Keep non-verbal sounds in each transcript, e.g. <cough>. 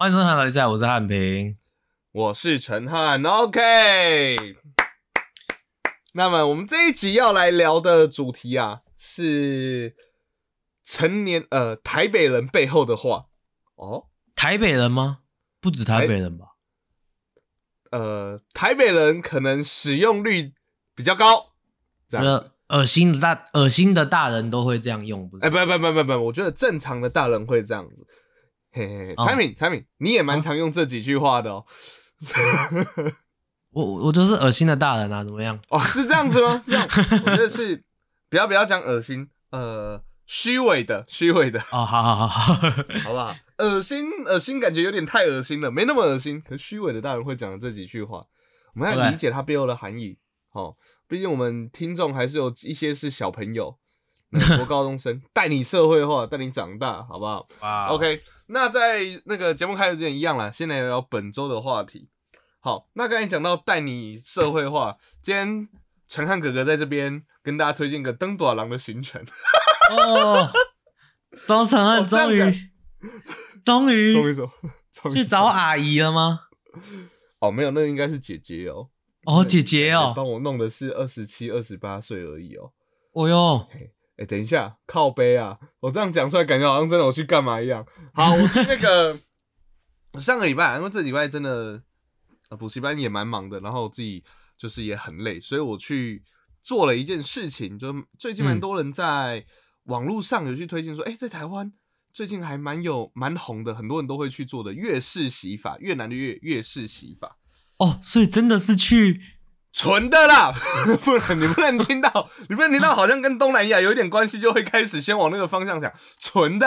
欢迎收看《哪里在》，我是汉平。我是陈汉，OK。那么我们这一集要来聊的主题啊，是成年呃台北人背后的话哦，台北人吗？不止台北人吧？呃，台北人可能使用率比较高，这样子。恶心的大恶心的大人都会这样用，不是？哎，不不不不不，我觉得正常的大人会这样子。嘿嘿，产品产品，你也蛮常用这几句话的哦。<laughs> 我我就是恶心的大人啊，怎么样？哦，是这样子吗？是这样，我觉得是不要不要讲恶心，呃，虚伪的虚伪的。哦，好好好好，<laughs> 好不好？恶心恶心，感觉有点太恶心了，没那么恶心。可虚伪的大人会讲的这几句话，我们要理解它背后的含义。哦，毕竟我们听众还是有一些是小朋友，国高中生，<laughs> 带你社会化，带你长大，好不好？OK，那在那个节目开始之前一样啦，先来聊本周的话题。好，那刚才讲到带你社会化，今天陈汉哥哥在这边跟大家推荐个登短郎的行程。哦，张陈汉终于终于终于走去找阿姨了吗？哦，没有，那应该是姐姐哦。哦，姐姐哦，帮我弄的是二十七、二十八岁而已哦。哦哟，哎，等一下，靠背啊！我这样讲出来，感觉好像真的我去干嘛一样。好，我去那个上个礼拜，因为这礼拜真的补习班也蛮忙的，然后自己就是也很累，所以我去做了一件事情，就最近蛮多人在网络上有去推荐说，哎，在台湾最近还蛮有蛮红的，很多人都会去做的越式洗法，越南的越越式洗法。哦，所以真的是去纯的啦，<laughs> 不能你不能听到，你不能听到，好像跟东南亚有一点关系，就会开始先往那个方向想，纯的，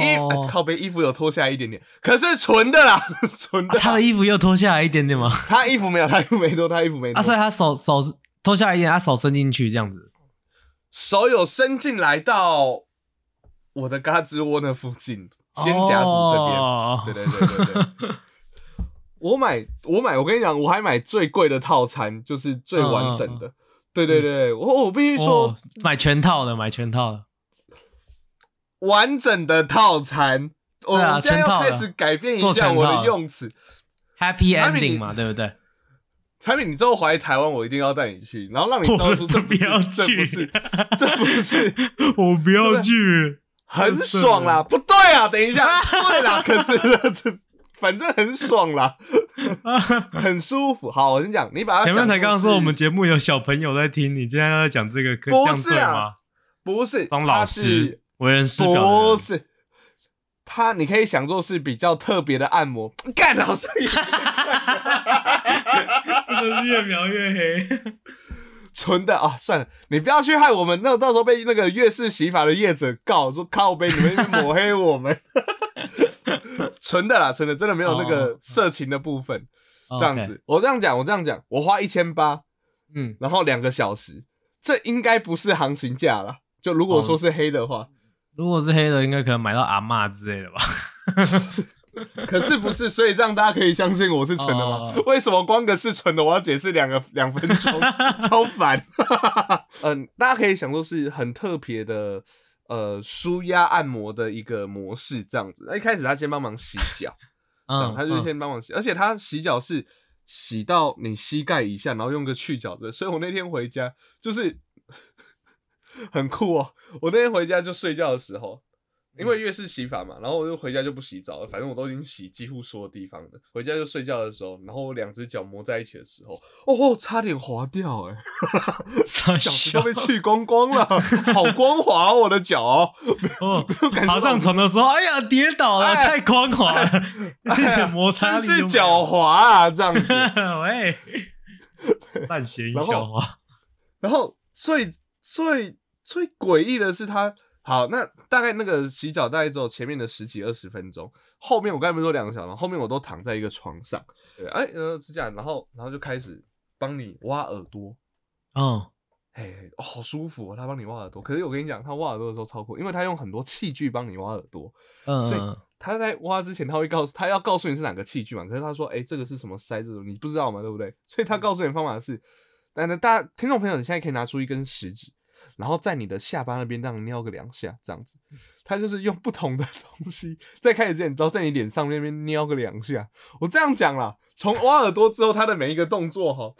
衣靠背衣服有脱下来一点点，可是纯的啦，<laughs> 纯的，他的衣服又脱下来一点点吗？他衣服没有，他衣服没脱，他衣服没脱，啊，所以他手手脱下来一点，他手伸进去这样子，手有伸进来到我的胳肢窝那附近，肩胛骨这边，对对对对对。<laughs> 我买，我买，我跟你讲，我还买最贵的套餐，就是最完整的。对对对，我我必须说，买全套的，买全套的，完整的套餐。我们，现在要开始改变一下我的用词，Happy Ending 嘛，对不对？产品，你之后回台湾，我一定要带你去，然后让你知道说，这不要去，这不是，<laughs> <laughs> 我不要去，很爽啦，不对啊，等一下，<laughs> 对啦，可是这。反正很爽啦，<laughs> 很舒服。好，我先讲，你把它前面才刚刚说我们节目有小朋友在听，你今天要讲这个，不是啊？不是，当老师为人师表，不是他，你可以想做是比较特别的按摩，干老师，<laughs> 真的是越描越黑。纯的啊，算了，你不要去害我们，那到时候被那个粤式洗法的业者告，说靠背你们抹黑我们。纯的啦，纯的，真的没有那个色情的部分。这样子，我这样讲，我这样讲，我花一千八，嗯，然后两个小时，这应该不是行情价了。就如果说是黑的话，如果是黑的，应该可能买到阿妈之类的吧。<laughs> 可是不是，所以这样大家可以相信我是纯的吗？为什么光个是纯的，我要解释两个两分钟，<laughs> 超烦。<laughs> 嗯，大家可以想说是很特别的。呃，舒压按摩的一个模式，这样子。那一开始他先帮忙洗脚，<laughs> 这样他就先帮忙洗，而且他洗脚是洗到你膝盖以下，然后用个去角质。所以我那天回家就是 <laughs> 很酷哦。我那天回家就睡觉的时候。因为越式洗法嘛，然后我就回家就不洗澡了，反正我都已经洗几乎所有地方了。回家就睡觉的时候，然后我两只脚磨在一起的时候，哦，差点滑掉哎，脚趾都被去光光了，好光滑哦，我的脚哦，爬上床的时候，哎呀，跌倒了，太光滑了，<laughs> 摩擦力是脚滑啊，这样子，<laughs> 喂，<laughs> 半咸鱼笑话。然后最最最诡异的是他。好，那大概那个洗脚大概只有前面的十几二十分钟，后面我刚才不是说两个小时，后面我都躺在一个床上，对，哎，呃，是这样，然后然后就开始帮你挖耳朵，嗯，嘿，好舒服，哦他帮你挖耳朵。可是我跟你讲，他挖耳朵的时候超酷，因为他用很多器具帮你挖耳朵，嗯，所以他在挖之前他会告诉他要告诉你是哪个器具嘛，可是他说，哎，这个是什么塞子，你不知道嘛，对不对？所以他告诉你方法是，但是大家听众朋友，你现在可以拿出一根食指。然后在你的下巴那边这样撩个两下，这样子，他就是用不同的 <laughs> 东西在开始之前，然后在你脸上那边撩个两下。我这样讲啦，从挖耳朵之后，他的每一个动作哈，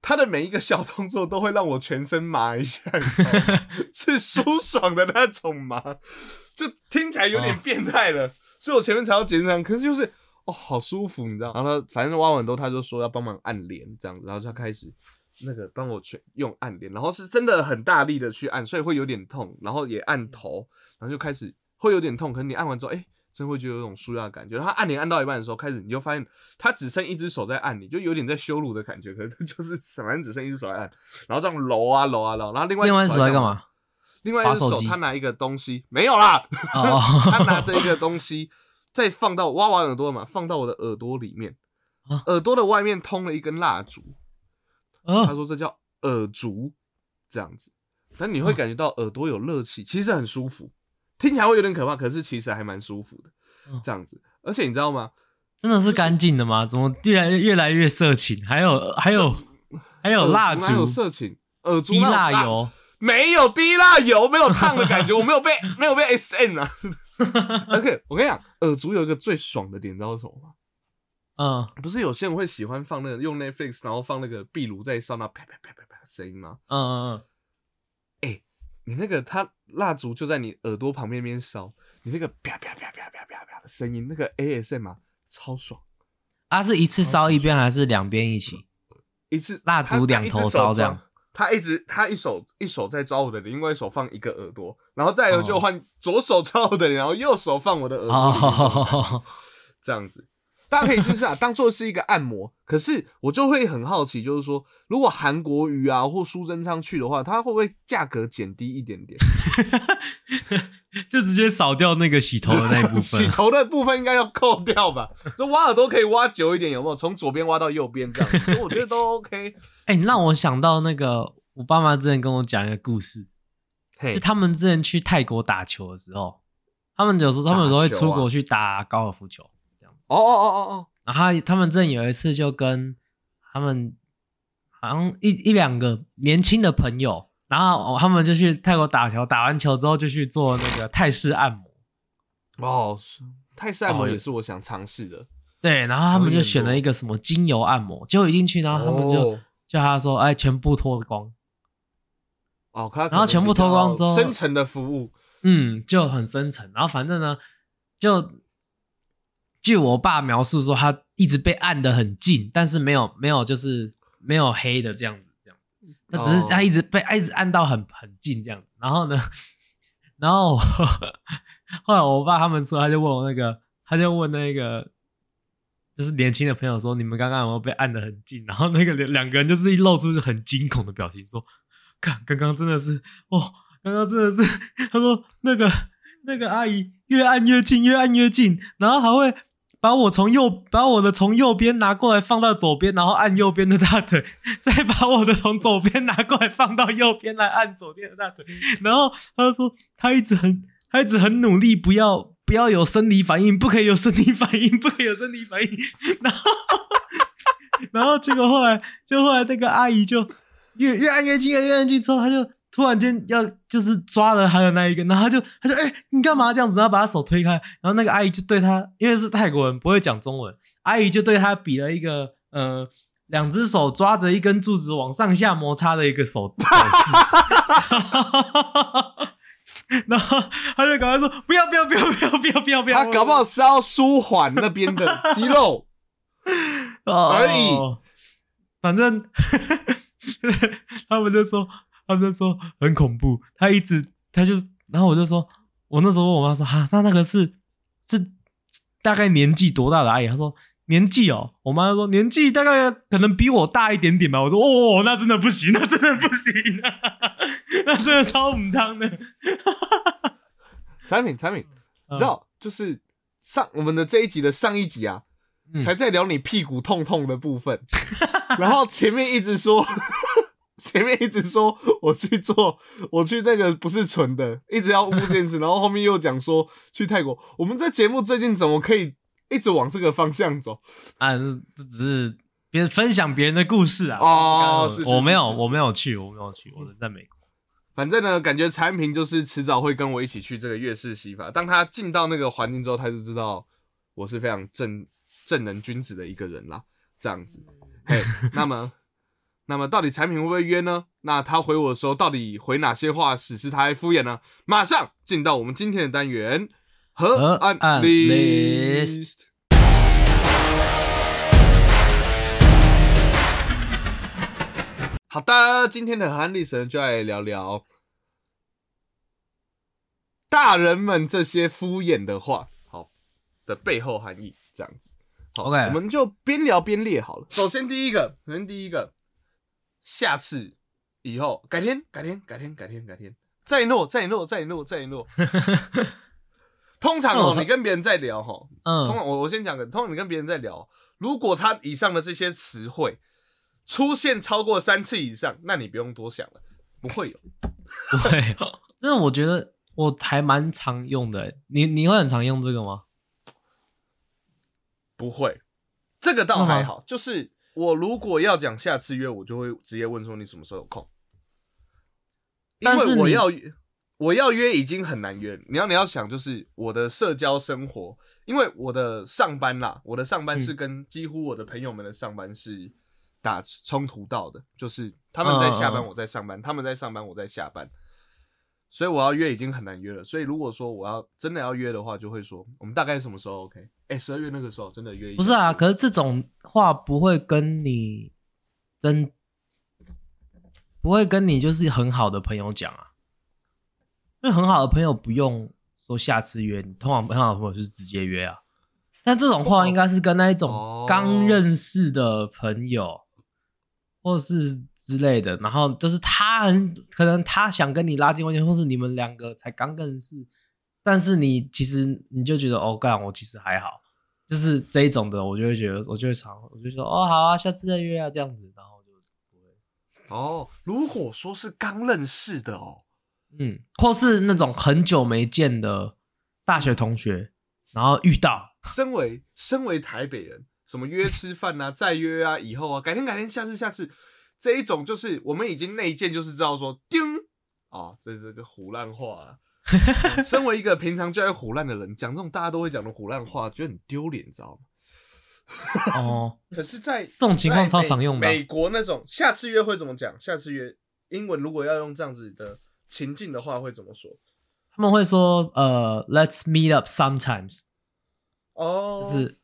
他的每一个小动作都会让我全身麻一下，<laughs> 是舒爽的那种麻，就听起来有点变态了，所以我前面才要解释可是就是哦，好舒服，你知道？然后他反正挖完之后，他就说要帮忙按脸这样子，然后他开始。那个帮我去用按脸，然后是真的很大力的去按，所以会有点痛，然后也按头，然后就开始会有点痛。可能你按完之后，哎，真会觉得有种舒压感觉。他按脸按到一半的时候，开始你就发现他只剩一只手在按你，就有点在羞辱的感觉。可能 <laughs> 就是反正只剩一只手在按，然后这样揉啊揉啊揉，然后另外另外一只手在干嘛？另外一只手他拿一个东西，没有啦，他拿 <laughs> 着一个东西再放到挖完耳朵嘛，放到我的耳朵里面，耳朵的外面通了一根蜡烛。他说这叫耳烛，这样子，但你会感觉到耳朵有热气，其实很舒服，听起来会有点可怕，可是其实还蛮舒服的，这样子。而且你知道吗？真的是干净的吗？怎么越来越来越色情？还有还有还有蜡烛，有色情，耳烛滴蜡油，没有滴蜡油，没有烫的感觉，我没有被没有被 S N 啊。<laughs> 而且我跟你讲，耳烛有一个最爽的点，你知道什么吗？嗯，不是有些人会喜欢放那个用 Netflix，然后放那个壁炉在烧那啪啪啪啪啪的声音吗？嗯嗯嗯。哎，你那个它蜡烛就在你耳朵旁边边烧，你那个啪啪啪啪啪啪啪的声音，那个 ASM 超爽。啊，是一次烧一边还是两边一起？一次蜡烛两头烧这样。他一直他一手一手在抓我的脸，另外一手放一个耳朵，然后再有就换左手抓我的脸，然后右手放我的耳朵，这样子。大家可以试试啊，当做是一个按摩。可是我就会很好奇，就是说，如果韩国瑜啊或苏贞昌去的话，他会不会价格减低一点点？<laughs> 就直接扫掉那个洗头的那一部分。<laughs> 洗头的部分应该要扣掉吧？就挖耳朵可以挖久一点，有没有？从左边挖到右边这样，我觉得都 OK。<laughs> 哎，你让我想到那个，我爸妈之前跟我讲一个故事，就他们之前去泰国打球的时候，他们有时候他们有时候会出国去打高尔夫球。哦哦哦哦哦，然后他们正有一次就跟他们好像一一两个年轻的朋友，然后他们就去泰国打球，打完球之后就去做那个泰式按摩。哦，泰式按摩也是我想尝试的。对，然后他们就选了一个什么精油按摩，结果一进去，然后他们就叫他说：“哎，全部脱光。”哦，然后全部脱光之后，深层的服务，嗯，就很深层。然后反正呢，就。据我爸描述说，他一直被按的很近，但是没有没有就是没有黑的这样子，这样子，他只是他一直被一直按到很很近这样子。然后呢，<laughs> 然后后来我爸他们说，他就问我那个，他就问那个就是年轻的朋友说，你们刚刚有没有被按的很近？然后那个两两个人就是一露出很惊恐的表情，说，看刚刚真的是哦，刚刚真的是，<laughs> 他说那个那个阿姨越按越近，越按越近，然后还会。把我从右把我的从右边拿过来放到左边，然后按右边的大腿，再把我的从左边拿过来放到右边来按左边的大腿，然后他就说他一直很他一直很努力，不要不要有生理反应，不可以有生理反应，不可以有生理反应，然后然后结果后来就后来那个阿姨就越越按越近，越按越近之后，他就。突然间要就是抓了他的那一个，然后他就他就哎你干嘛这样子？然后把他手推开，然后那个阿姨就对他，因为是泰国人不会讲中文，阿姨就对他比了一个呃两只手抓着一根柱子往上下摩擦的一个手手势，<laughs> 然后他就赶快说不要不要不要不要不要不要不要，他搞不好是要舒缓那边的肌肉。<laughs> 而已，反正 <laughs> 他们就说。他就说很恐怖，他一直他就，然后我就说，我那时候问我妈说，哈，那那个是是大概年纪多大的阿姨？他说年纪哦，我妈说年纪大概可能比我大一点点吧。我说哦，那真的不行，那真的不行，那真的超母汤的。产品产品，你知道就是上我们的这一集的上一集啊，才在聊你屁股痛痛的部分，然后前面一直说。前面一直说我去做，<laughs> 我去那个不是纯的，一直要污这件事，<laughs> 然后后面又讲说去泰国。我们这节目最近怎么可以一直往这个方向走啊？这只是别人分享别人的故事啊。哦，我没有，我没有去，我没有去，我人在美国。反正呢，感觉产品就是迟早会跟我一起去这个月式洗发。当他进到那个环境之后，他就知道我是非常正正人君子的一个人啦。这样子，嘿，那么，那么到底产品会不会约呢？那他回我的时候，到底回哪些话使是他还敷衍呢？马上进到我们今天的单元和案 list。好的，今天的韩历神就来聊聊大人们这些敷衍的话，好的背后含义，这样子。好，OK，我们就边聊边列好了。首先第一个，首先第一个，下次以后，改天，改天，改天，改天，改天，再诺，再诺，再诺，再诺。<laughs> 通常哦，你跟别人在聊哈，嗯，通常我我先讲个，通常你跟别人在聊，如果他以上的这些词汇。出现超过三次以上，那你不用多想了，不会有，不会有。<laughs> 真的，我觉得我还蛮常用的。你你会很常用这个吗？不会，这个倒还好。就是我如果要讲下次约，我就会直接问说你什么时候有空。因为我要我要约已经很难约。你要你要想，就是我的社交生活，因为我的上班啦，我的上班是跟几乎我的朋友们的上班是。打冲突到的，就是他们在下班，我在上班；他们在上班，我在下班。所以我要约已经很难约了。所以如果说我要真的要约的话，就会说我们大概什么时候 OK？哎，十二月那个时候真的约。不是啊，可是这种话不会跟你真不会跟你就是很好的朋友讲啊，因为很好的朋友不用说下次约，你通常很好的朋友就是直接约啊。但这种话应该是跟那一种刚认识的朋友。或是之类的，然后就是他很可能他想跟你拉近关系，或是你们两个才刚认识，但是你其实你就觉得哦，干我其实还好，就是这一种的，我就会觉得我就会常我就说哦好啊，下次再约啊这样子，然后就不会哦。如果说是刚认识的哦，嗯，或是那种很久没见的大学同学，然后遇到，身为身为台北人。什么约吃饭啊，再约啊，以后啊，改天改天，下次下次，这一种就是我们已经内建，就是知道说，叮哦，这这个胡乱话。<laughs> 身为一个平常就爱胡乱的人，讲这种大家都会讲的胡乱话，觉得很丢脸，你知道吗？哦，<laughs> 可是，在这种情况超常用的。美国那种下次约会怎么讲？下次约英文如果要用这样子的情境的话，会怎么说？他们会说，呃，Let's meet up sometimes。哦，就是。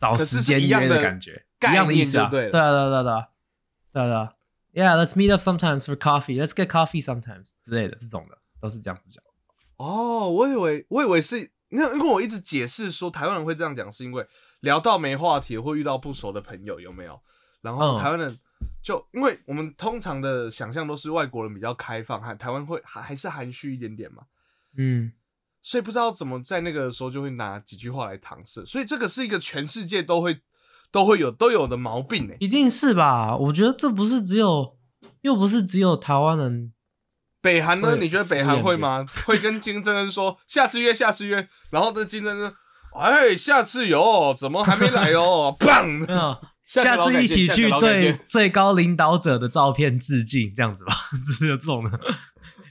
找时间约的感觉，一样的意思啊，对对对对对对对，Yeah，let's meet up sometimes for coffee. Let's get coffee sometimes 之类的这种的，都是这样子讲。哦，我以为我以为是，那因为我一直解释说台湾人会这样讲，是因为聊到没话题或遇到不熟的朋友，有没有？然后台湾人就因为我们通常的想象都是外国人比较开放，还台湾会还还是含蓄一点点嘛，嗯。所以不知道怎么在那个时候就会拿几句话来搪塞，所以这个是一个全世界都会都会有都有的毛病呢，一定是吧？我觉得这不是只有，又不是只有台湾人，北韩呢？你觉得北韩会吗？<laughs> 会跟金正恩说 <laughs> 下次约，下次约，然后这金正恩，哎，下次有，怎么还没来哦？<laughs> 砰！下次一起去对最高领导者的照片致敬，这样子吧，只有这种的。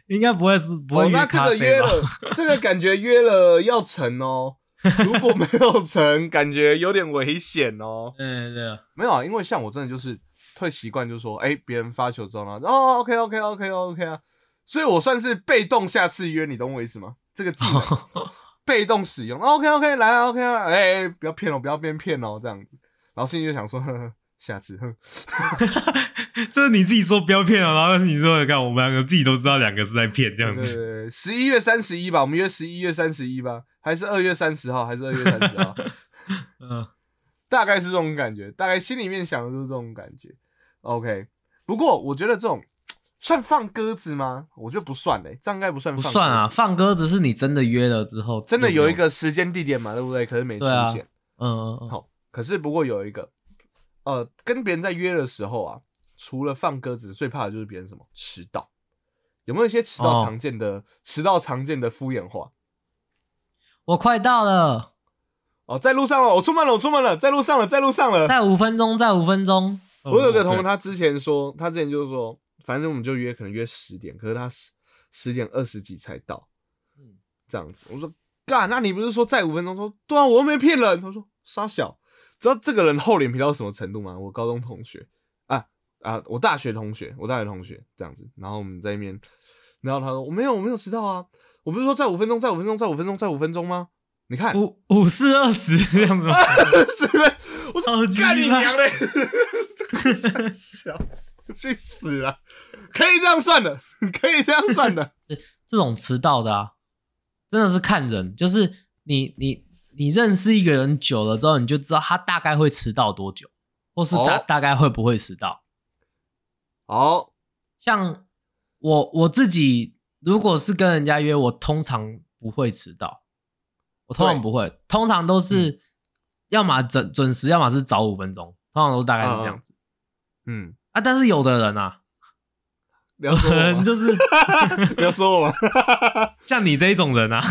应该不会是不会约咖啡吧？这个感觉约了要成哦，如果没有成，感觉有点危险哦。嗯，对，没有啊，因为像我真的就是会习惯，就是说，哎，别人发球之后呢，哦，OK，OK，OK，OK 啊，所以我算是被动下次约，你懂我意思吗？这个技能 <laughs> 被动使用，OK，OK，来啊，OK 啊，哎，不要骗我，不要变骗哦，这样子，然后心里就想说。呵呵下次，哼，<laughs> 这是你自己说不要骗啊，然后你说看我们两个自己都知道两个是在骗这样子。十一月三十一吧，我们约十一月三十一吧，还是二月三十号，还是二月三十号？<laughs> 嗯，大概是这种感觉，大概心里面想的就是这种感觉。OK，不过我觉得这种算放鸽子吗？我觉得不算嘞，这样应该不算。不算啊，放鸽子是你真的约了之后，真的有一个时间地点嘛，对不对？可是没出现。嗯嗯嗯。好，可是不过有一个。呃，跟别人在约的时候啊，除了放鸽子，最怕的就是别人什么迟到。有没有一些迟到常见的迟到常见的敷衍话？我快到了。哦，在路上了，我出门了，我出门了，在路上了，在路上了。在五分钟，在五分钟。我有个同学，他之前说，他之前就是说，反正我们就约，可能约十点，可是他十十点二十几才到，嗯，这样子。我说干，那你不是说再五分钟？说对啊，我又没骗人。他说傻小，知道这个人厚脸皮到什么程度吗？我高中同学啊啊，我大学同学，我大学同学这样子。然后我们在那边，然后他说我没有，我没有迟到啊，我不是说再五分钟，再五分钟，再五分钟，再五分钟吗？你看五五四二十 <laughs> 这样子？<laughs> 我超级干你娘嘞！<laughs> 傻小，<laughs> 去死了！可以这样算的，可以这样算的。<laughs> 这种迟到的啊，真的是看人，就是你你你认识一个人久了之后，你就知道他大概会迟到多久，或是大、哦大概会不会迟到。好，像我我自己，如果是跟人家约，我通常不会迟到，我通常不会，通常都是要么准准时，要么是早五分钟，通常都大概是这样子、嗯，啊。但是有的人啊，你要说我吗？<laughs> 就是 <laughs> 不要说我吗？<laughs> 像你这一种人啊，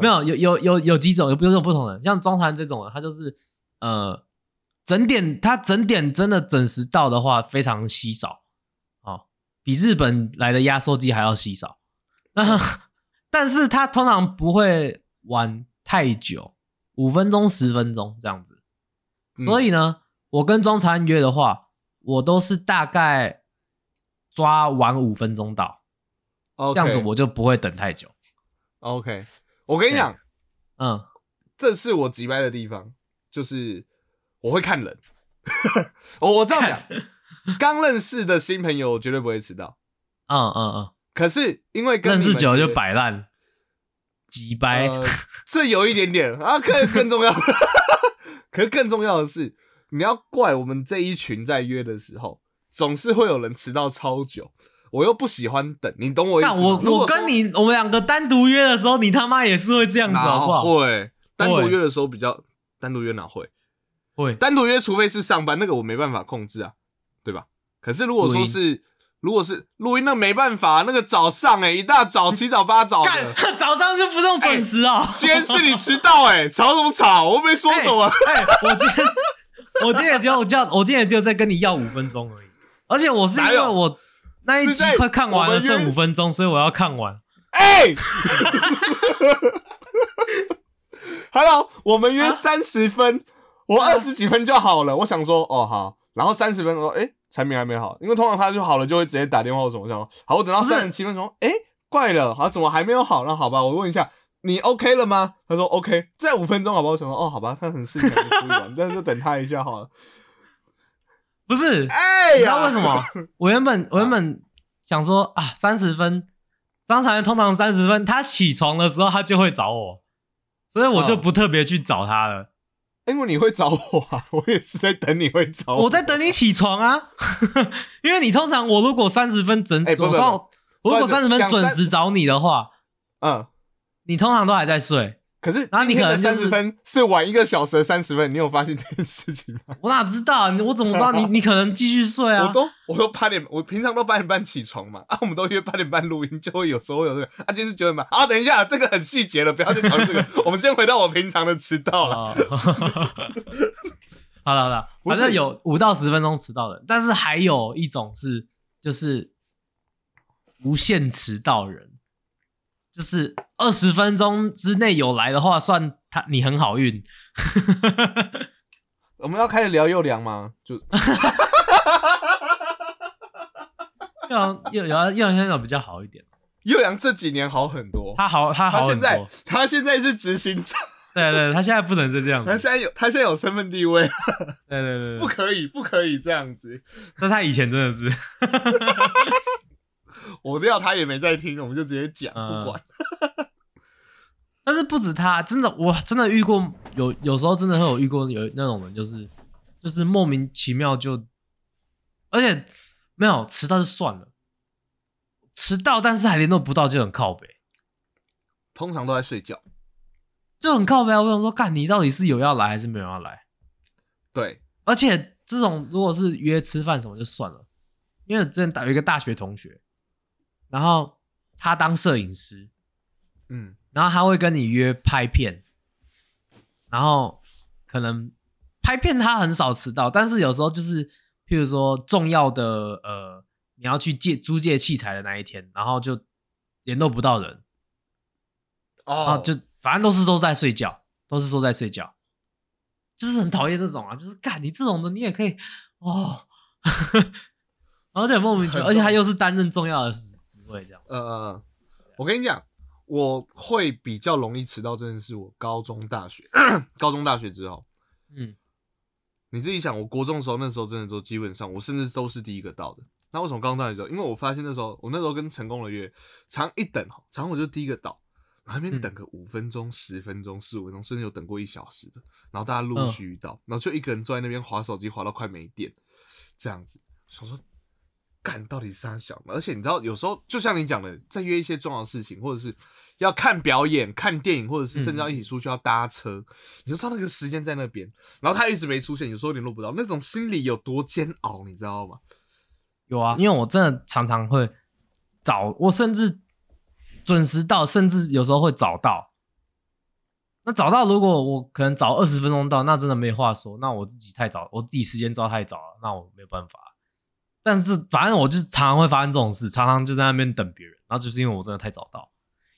没有有有有有几种，有有种不同的人，像中团这种人，他就是呃整点，他整点真的准时到的话非常稀少哦，比日本来的压缩机还要稀少。那但是他通常不会玩太久，五分钟十分钟这样子。嗯所以呢，我跟中禅约的话，我都是大概抓晚五分钟到，这这样子我就不会等太久。OK。我跟你讲，嗯，这是我急掰的地方，就是我会看人。<laughs> 我我这样讲，刚认识的新朋友我绝对不会迟到。嗯嗯嗯，可是因为跟认识久了就摆烂，急掰。呃，这有一点点啊，更更重要，可是更重要的 <laughs> 是，你要怪我们这一群在约的时候，总是会有人迟到超久，我又不喜欢等，你懂我意思我我跟你我们两个单独约的时候，你他妈也是会这样子，好不好？会单独会约的时候比较单独约哪会？会，单独约除非是上班，那个我没办法控制啊，对吧？可是如果说是如果是录音，那没办法，那个早上哎、一大早七早八早干的，<laughs> 早上就不用准时哦。今天是你迟到哎、吵什么吵？我没说 <laughs> 什么。哎，我今天我今天也只有叫，我今天也只有在跟你要五分钟而已。而且我是因为我那一集快看完了，剩五分钟，所以我要看完。哎、Hello，我们约啊三十分，我二十几分就好了。我想说，哦好，然后三十分说，哎、产品还没好，因为通常他就好了，就会直接打电话或什么。我想说，好，我等到三十七分钟，哎、怪了，好，怎么还没有好？那好吧，我问一下，你 OK 了吗？他说 OK，再五分钟好不好？我想说，哦，好吧，看很事情还没处理完，<laughs> 但是就等他一下好了。不是，哎呀，你知道为什么？我原本我原本想说啊，三十分，张常通常三十分，他起床的时候他就会找我，所以我就嗯不特别去找他了。因为你会找我啊，我也是在等你会找我我在等你起床啊，<laughs> 因为你通常我如果三十分准，哎不不不我通常我如果三十分讲三准时找你的话，嗯。你通常都还在睡。可是然后你可能就是三十分是晚一个小时的三十分，你有发现这件事情吗？<laughs> 我哪知道啊？我怎么知道你你可能继续睡啊？<laughs> 我都我都八点，我平常都八点半起床嘛，<laughs> 啊，我们都约八点半录音，就会有时候有这个，啊，今天是九点半，啊，等一下，这个很细节了，不要再讨论这个，我们先回到我平常的迟到了。哦好了好了，反正有五到十分钟迟到的，但是还有一种是就是无限迟到人，就是二十分钟之内有来的话，算他你很好运。<laughs> 我们要开始聊幼良吗？就 <laughs> 要要要要现在比较好一点，幼良这几年好很多，他好他好很他现在多，他现在是执行长，对对，他现在不能再这样子。他，现在有他现在有身份地位，对对对对，不可以不可以这样子。那他以前真的是，我料他也没在听，我们就直接讲，嗯不管。<laughs> 但是不止他，真的我真的遇过有有时候真的会有遇过有那种人，就是就是莫名其妙就，而且没有迟到就算了，迟到但是还联络不到就很靠北，通常都在睡觉。就很靠北啊。我想说，干你到底是有要来还是没有要来？对，而且这种如果是约吃饭什么就算了，因为我之前有一个大学同学，然后他当摄影师，嗯，然后他会跟你约拍片，然后可能拍片他很少迟到，但是有时候就是譬如说重要的呃你要去借租借器材的那一天，然后就联络不到人，啊，哦，就反正都是都在睡觉，都是说在睡觉，就是很讨厌这种啊，就是干你这种的你也可以哦，<laughs> 然后就很莫名其妙，而且他又是担任重要的职职位这样。呃呃，我跟你讲，我会比较容易迟到，真的是我高中、大学，<clears throat> 高中、大学之后，嗯，你自己想，我国中的时候，那时候真的都基本上，我甚至都是第一个到的。那为什么高中、大学之后？因为我发现那时候，我那时候跟成功的约，常一等，常我就第一个到，然后那边嗯等个五分钟、十分钟、十五分钟，甚至有等过一小时的。然后大家陆嗯续到，然后就一个人坐在那边划手机，划到快没电，这样子，想说。干到底是他想的，而且你知道，有时候就像你讲的，在约一些重要的事情，或者是要看表演、看电影，或者是甚至要一起出去要搭车，你就知道那个时间在那边，然后他一直没出现，有时候联络不到，那种心里有多煎熬，你知道吗？有啊，因为我真的常常会早，我甚至准时到，甚至有时候会早到。那早到，如果我可能早二十分钟到，那真的没话说。那我自己太早，我自己时间抓太早了，那我没有办法。但是反正我就是常常会发生这种事，常常就在那边等别人，然后就是因为我真的太早到，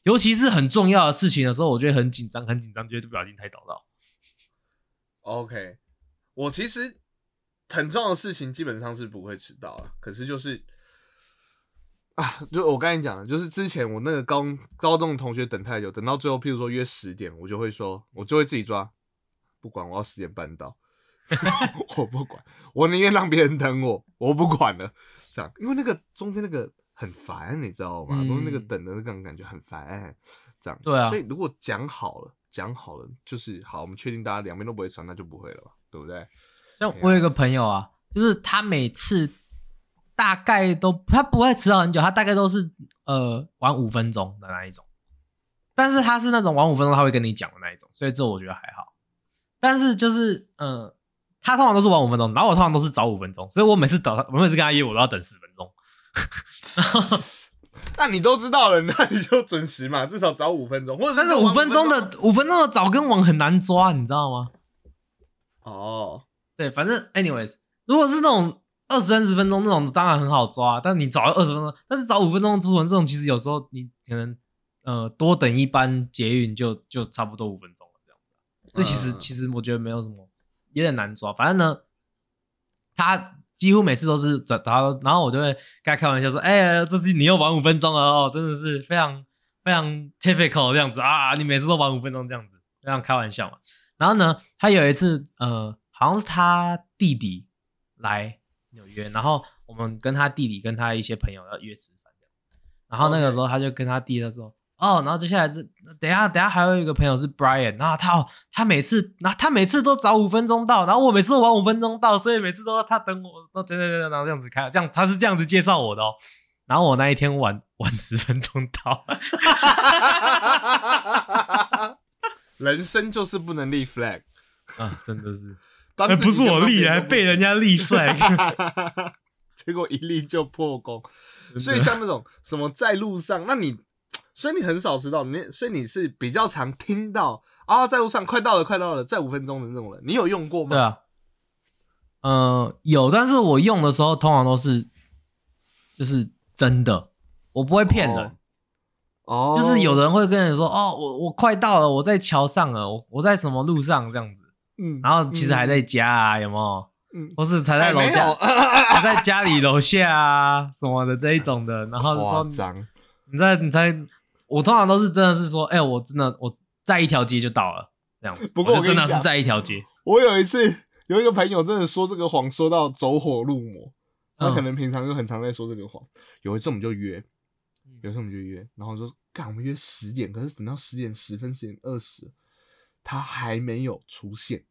尤其是很重要的事情的时候，我觉得很紧张，很紧张，觉得不小心太早到。OK，我其实很重要的事情基本上是不会迟到啊，可是就是啊，就我跟你讲，就是之前我那个高高中的同学等太久，等到最后，譬如说约十点，我就会说，我就会自己抓，不管我要十点半到，<laughs> 我不管，我宁愿让别人等我，我不管了，这样，因为那个中间那个很烦，你知道吗？嗯都是那个等的那种感觉很烦，这样，对啊所以如果讲好了，讲好了，就是好，我们确定大家两边都不会吵，那就不会了吧，对不对？像我有一个朋友啊，就是他每次大概都他不会迟到很久，他大概都是呃晚五分钟的那一种。但是他是那种晚五分钟他会跟你讲的那一种，所以这我觉得还好。但是就是嗯、呃他通常都是晚五分钟，然后我通常都是早五分钟，所以我每次等他，<laughs> 我每次跟他约我都要等十分钟。<laughs> 那你都知道了，那你就准时嘛，至少早五分钟，或者但是五分钟的五分钟的早跟晚很难抓，你知道吗？哦，对，反正 anyways，如果是那种二十三十分钟那种，当然很好抓。但你早二十分钟，但是早五分钟出门这种，其实有时候你可能呃多等一班捷运就就差不多五分钟了这样子啊。所以其实、嗯其实我觉得没有什么，有点难抓。反正呢，他几乎每次都是早，然后然后我就会跟他开玩笑说：“哎、这次你又玩五分钟了哦，真的是非常非常 typical 这样子啊，你每次都玩五分钟这样子，这样开玩笑嘛。”然后呢，他有一次，呃，好像是他弟弟来纽约，然后我们跟他弟弟跟他一些朋友要约吃饭这样子。然后那个时候他就跟他弟他说：“哦，然后接下来是等一下等一下还有一个朋友是 Brian，然后他哦他每次，然后他每次都早五分钟到，然后我每次都晚五分钟到，所以每次都他等我，都对对对，然后这样子开，这样他是这样子介绍我的哦。然后我那一天晚晚十分钟到，<laughs> 人生就是不能立 flag，<laughs> 啊，真的是，<laughs> 不是我立，还被人家立 flag。结果一立就破功。所以像那种什么在路上，那你，所以你很少知道，你所以你是比较常听到啊，在路上快到了，快到了，再五分钟的那种人，你有用过吗？对啊，呃，有，但是我用的时候通常都是就是真的，我不会骗人。哦，就是有人会跟你说，哦，我我快到了，我在桥上了，我我在什么路上这样子，嗯，然后其实还在家啊，有没有？嗯，或是才在楼下，还在家里楼下啊什么的这一种的，然后夸说张，你在你在，我通常都是真的是说，哎、我真的我在一条街就到了这样子，<laughs> 不过真的是在一条街，我有一次有一个朋友真的说这个谎说到走火入魔，他嗯可能平常就很常在说这个谎。有一次我们就约，嗯有一次我们就约，然后说干我们约十点，可是等到十点十分、十点二十，他还没有出现，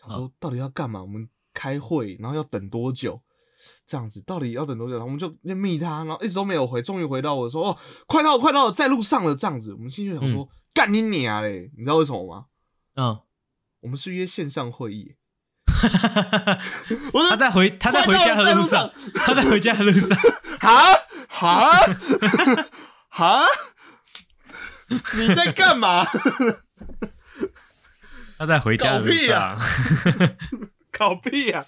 想嗯说到底要干嘛？我们开会，然后要等多久？这样子到底要等多久？我们就就密他，然后一直都没有回，终于回到我说哦，快到了，快到了，在路上了。这样子，我们心里就想说，干你娘嘞！你知道为什么吗？嗯，我们是约线上会议。<laughs> 我他在回他在回家的路上，他在回家的路上，<laughs> 哈哈哈，你在干嘛？<laughs> 他在回家的路上啊，搞屁啊、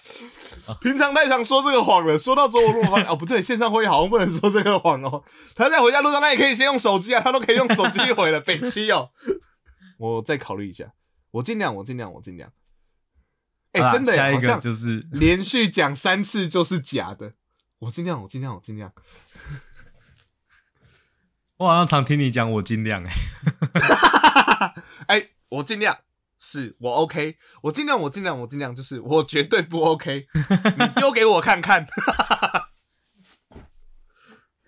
平常太常说这个谎了，说到周五路发现哦不对，线上会议好像不能说这个谎哦。他在回家路上，他也可以先用手机啊，他都可以用手机回了，<laughs> 北七哦。我再考虑一下，我尽量，我尽量，我尽量。哎，真的，下一个就是 <laughs> 连续讲三次就是假的。我尽量，我尽量，我尽量。我好像常听你讲，我尽量哎、<laughs> 哎，我尽量，是我 OK，我尽量，我尽量，我尽量，就是我绝对不 OK。你丢给我看看。<laughs>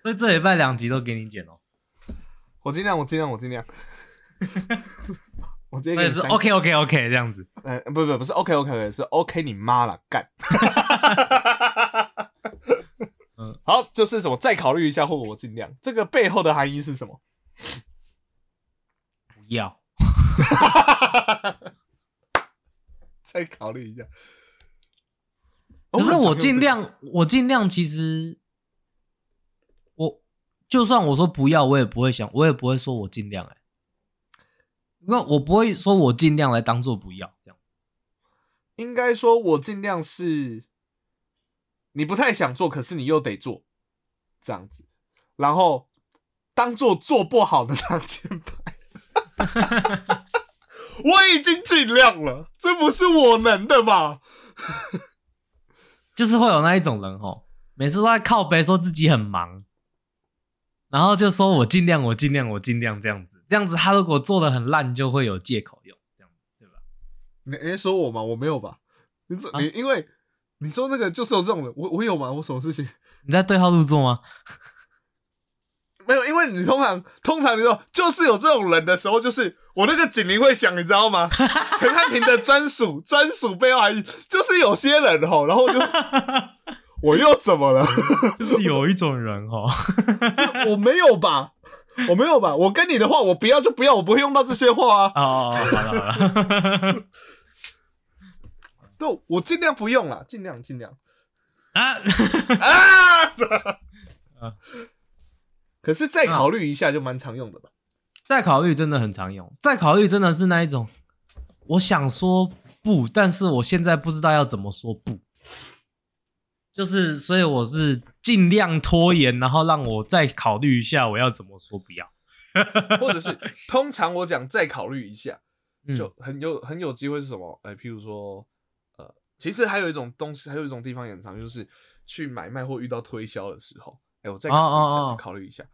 所以这礼拜两集都给你剪哦，我尽量，我尽量，我尽量。<laughs> 我直接那也是给你三 OK OK OK 这样子。呃，不不不是 OK OK OK，是 OK 你妈了，干。嗯，好，就是什么，再考虑一下，或我尽量。这个背后的含义是什么？不要，再考虑一下。可是我尽尽量，我尽量，其实我就算我说不要，我也不会想，我也不会说我尽量哎、因为我不会说我尽量来当做不要这样子。应该说，我尽量是，你不太想做，可是你又得做，这样子，然后当做做不好的挡箭牌。<laughs> 我已经尽量了，这不是我能的吧？<laughs> 就是会有那一种人哦，每次都在靠背说自己很忙，然后就说我尽量，我尽量，我尽量这样子，这样子他如果做的很烂，就会有借口用，这样对吧？你你在说我吗？我没有吧？你说啊你因为你说那个就是有这种人，我我有吗？我什么事情？你在对号入座吗？没有，因为你通常通常你说就是有这种人的时候，就是我那个警铃会响，你知道吗？<laughs> 陈汉平的专属 <laughs> 专属背后还就是有些人吼，然后我就 <laughs> 我又怎么了？就是有一种人哦，我没有吧？我没有吧？我跟你的话，我不要就不要，我不会用到这些话啊。哦，好了好了，对，我尽量不用啦，尽量尽量啊，啊。可是再考虑一下，就蛮常用的吧。再考虑真的很常用，再考虑真的是那一种，我想说不，但是我现在不知道要怎么说不，就是所以我是尽量拖延，然后让我再考虑一下我要怎么说不要，或者是 <laughs> 通常我讲再考虑一下，嗯。就很有很有机会是什么？哎、譬如说，呃，其实还有一种东西，还有一种地方也很常，就是去买卖或遇到推销的时候，哎、我再考虑一下，哦哦哦。再考虑一下。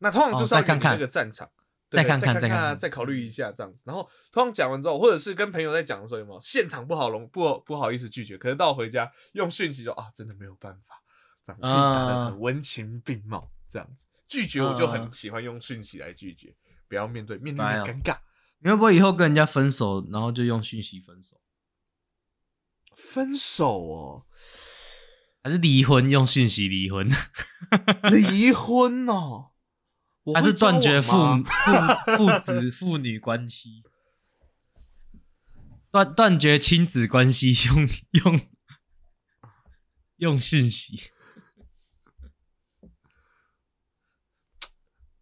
那通常就是要看看那个战场，对再看看再看看看。再考虑一下这样子。然后通常讲完之后，或者是跟朋友在讲的时候，有没有现场不好容不不好意思拒绝，可是到回家用讯息就啊，真的没有办法，这样可以打得啊很文情并茂，这样子。拒绝我就很嗯。喜欢用讯息来拒绝，不要面对，面对尴尬。你会不会以后跟人家分手，然后就用讯息分手，分手哦，还是离婚用讯息离婚，<laughs> 离婚哦，我还是断绝父父父子父女关系，断断绝亲子关系，用用用讯息。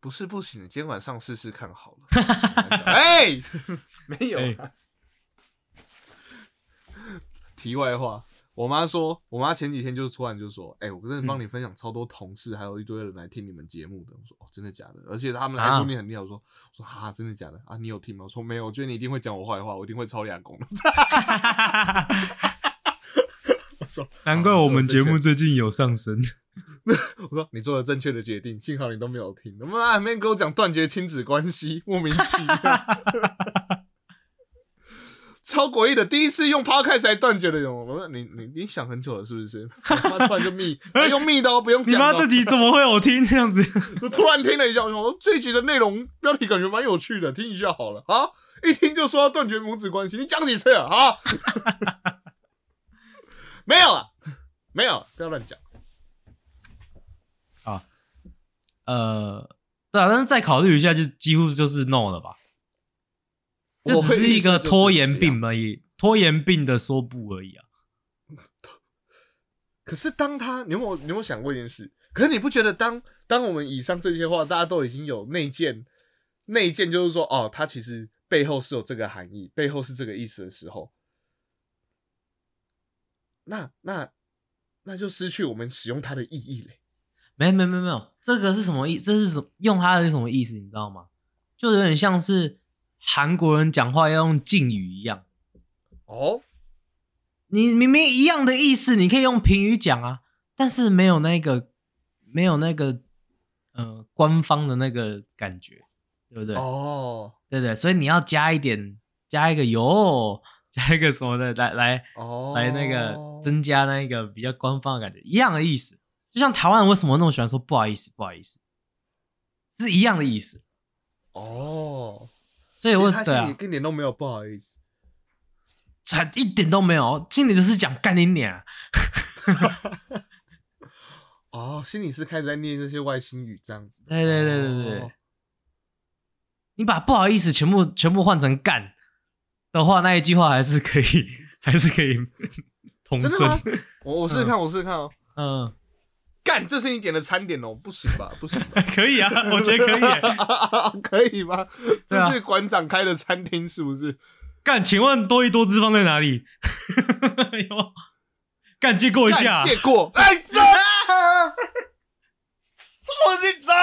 不是不行，今天晚上试试看好了。<laughs> 哎，没有啊。<laughs> 题外话，我妈说，我妈前几天就突然就说：“哎、我真的帮你分享超多同事，还有一堆人来听你们节目的。”我说：“哦，真的假的？”而且他们还说啊你很厉害。我说：“我说哈，真的假的啊？你有听吗？”我说：“没有，我觉得你一定会讲我坏话，我一定会抄俩公的。<laughs> ”我说：“难怪我们节目最近有上升。<laughs> 我说你做了正确的决定，幸好你都没有听。他妈还没跟我讲断绝亲子关系，莫名其妙，超诡异的。第一次用 podcast 来断绝的人，我说你你你想很久了是不是？他突然就密，还用密的哦，不用讲的哦。妈这集怎么会有听这样子？我突然听了一下，我说这一集的内容标题感觉蛮有趣的，听一下好了啊。一听就说要断绝母子关系，你讲几次啊啊？没有啊，没有，不要乱讲。啊呃，对啊，但是再考虑一下，就几乎就是 no 了吧？就我会只是一个拖延病而已，拖延病的说不而已啊。<laughs> 可是当他，你有没有你有没有想过一件事？可是你不觉得当当我们以上这些话，大家都已经有内建，内建就是说，哦，他其实背后是有这个含义，背后是这个意思的时候，那那那就失去我们使用它的意义嘞。没没没没有，这个是什么意？这是什用它的是什么意思？你知道吗？就有点像是韩国人讲话要用敬语一样。哦，你明明一样的意思，你可以用平语讲啊，但是没有那个没有那个呃官方的那个感觉，对不对？哦，对对，所以你要加一点，加一个油，<laughs> 加一个什么的，来来哦，来那个增加那个比较官方的感觉，一样的意思。就像台湾人为什么那么喜欢说不好意思，不好意思，是一样的意思。哦，所以我其实他对啊心里，一点都没有不好意思。才一点都没有，心里就是讲干你娘。<laughs> 哦，心里是开始在念这些外星语这样子。对对对对对，哦你把不好意思全部全部换成干的话，那一句话还是可以，<laughs> 还是可以 <laughs> 通顺。我我试试看，我试试看哦。嗯，干，这是你点的餐点哦，不行吧？不行吧？<laughs> 可以啊，<laughs> 我觉得可以耶。<laughs> 可以吗？这是馆长开的餐厅是不是？干，请问多一多脂肪在哪里？有干借过一下，借过，哎，这我紧张。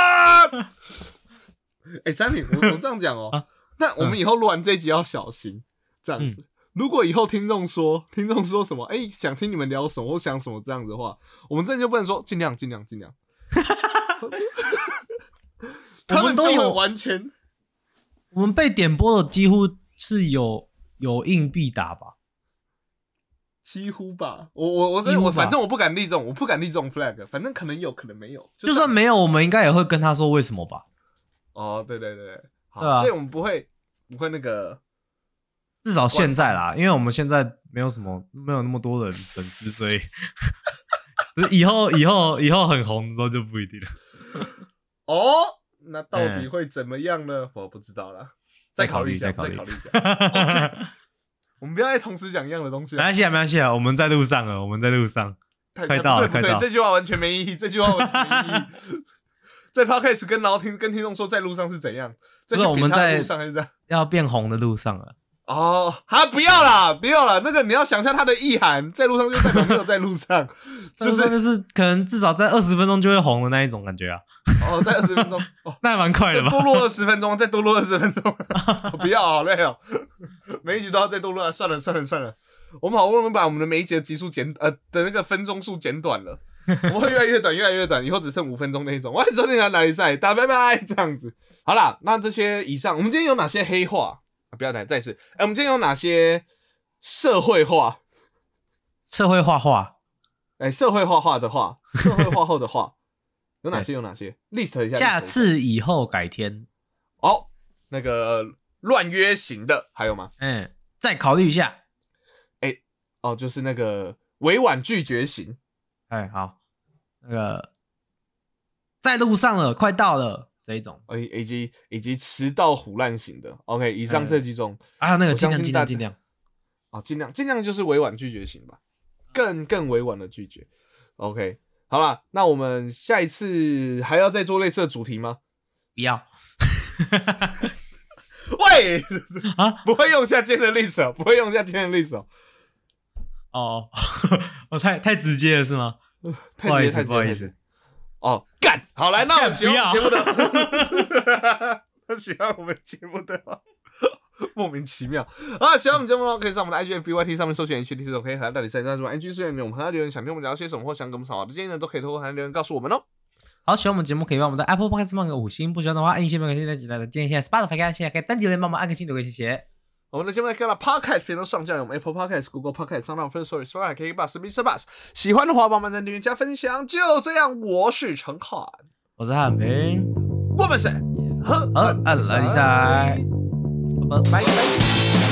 哎，产品，我我这样讲哦啊，那我们以后录完这一集要小心，这样子。如果以后听众说，<laughs> 听众说什么，哎，想听你们聊什么，我想什么这样子的话，我们真的就不能说尽量尽量尽量。<laughs> 他们都有完全我们被点播的几乎是有有硬币打吧？几乎吧，我我我我反正我不敢立这种，我不敢立这种 flag，反正可能有可能没有，就算没有，我们应该也会跟他说为什么吧？哦，对对对，好，所以我们不会不会那个至少现在啦，因为我们现在没有什么没有那么多的粉丝，所以 <laughs> 以后以后以后很红的时候就不一定了。<laughs> 哦，那到底会怎么样呢？我不知道啦，再考虑一下，再考虑一下。<laughs> 我们不要再同时讲一样的东西啊，没关系啊，没关系啊，我们在路上了，我们在路上。太快到了快到这句话完全没意义，这句话完全没意义。在 podcast 跟然后听跟听众说在路上是怎样，在不是我们在路上还是这样？要变红的路上了，哦，啊，不要啦，不要啦，那个你要想一下它的意涵，在路上就代表没有在路上，<laughs> 就就是是就是可能至少在二十分钟就会红的那一种感觉啊，哦，在二十分钟，哦，<laughs> 那还蛮快的吧？多录二十分钟，再多录二十分钟，<laughs> 不要，好累哦，每一集都要再多录啊，算了算了算了，我们好不容易把我们的每一集的集数减呃的那个分钟数减短了，我们会越来越短，越来越短，以后只剩五分钟那一种。我还收听哪里赛，打拜拜，这样子。好啦，那这些以上，我们今天有哪些黑话？啊不要谈再次，哎、我们今天有哪些社会化？社会画画，哎、社会化画的画，社会化后的画，有哪些？<laughs> 有哪些？list 一下。下次以后改天，哦，那个乱约型的还有吗？嗯，再考虑一下。哎哦，就是那个委婉拒绝型。哎，好，那个在路上了，快到了这一种，以，以及以及迟到虎烂型的，OK，以上这几种还有那个尽量尽量尽量，啊，尽量尽量就是委婉拒绝型吧，更更委婉的拒绝，OK，好了，那我们下一次还要再做类似的主题吗？不要 <laughs> 喂，啊？不会用下今天的例子哦，不会用一下今天的例子哦，哦，我 <laughs> 太太直接了是吗？太不好意思，直接太直接太直接。不好意思，哦，干，好来，那我干喜欢不我们节目的，<laughs> 他喜欢我们节目的话，莫名其妙啊！喜欢我们节目的话，可以上我们的 IG F B Y T 上面搜寻 H T 这种可以和到底赛在什么 IG 社里面，我们和他留言，想听我们聊些什么，或想给我们什么好的建议呢，都可以透过和他留言告诉我们哦。好，喜欢我们节目可以帮我们的 Apple Podcast 放个五星，不喜欢的话按一些没关系，那简单的建议现在 Spotify 看现在可以单击留言帮忙按个心，留个谢谢。我们的节目在各大 podcast 平台上架，我 Apple Podcast、Google Podcast、s o u n d o u 分 s o r r y s o r r y 可以把视频、Bus。喜欢的话，帮忙在订阅加分享。就这样，我是陈汉，我是汉平，我们是和安来一下，拜拜。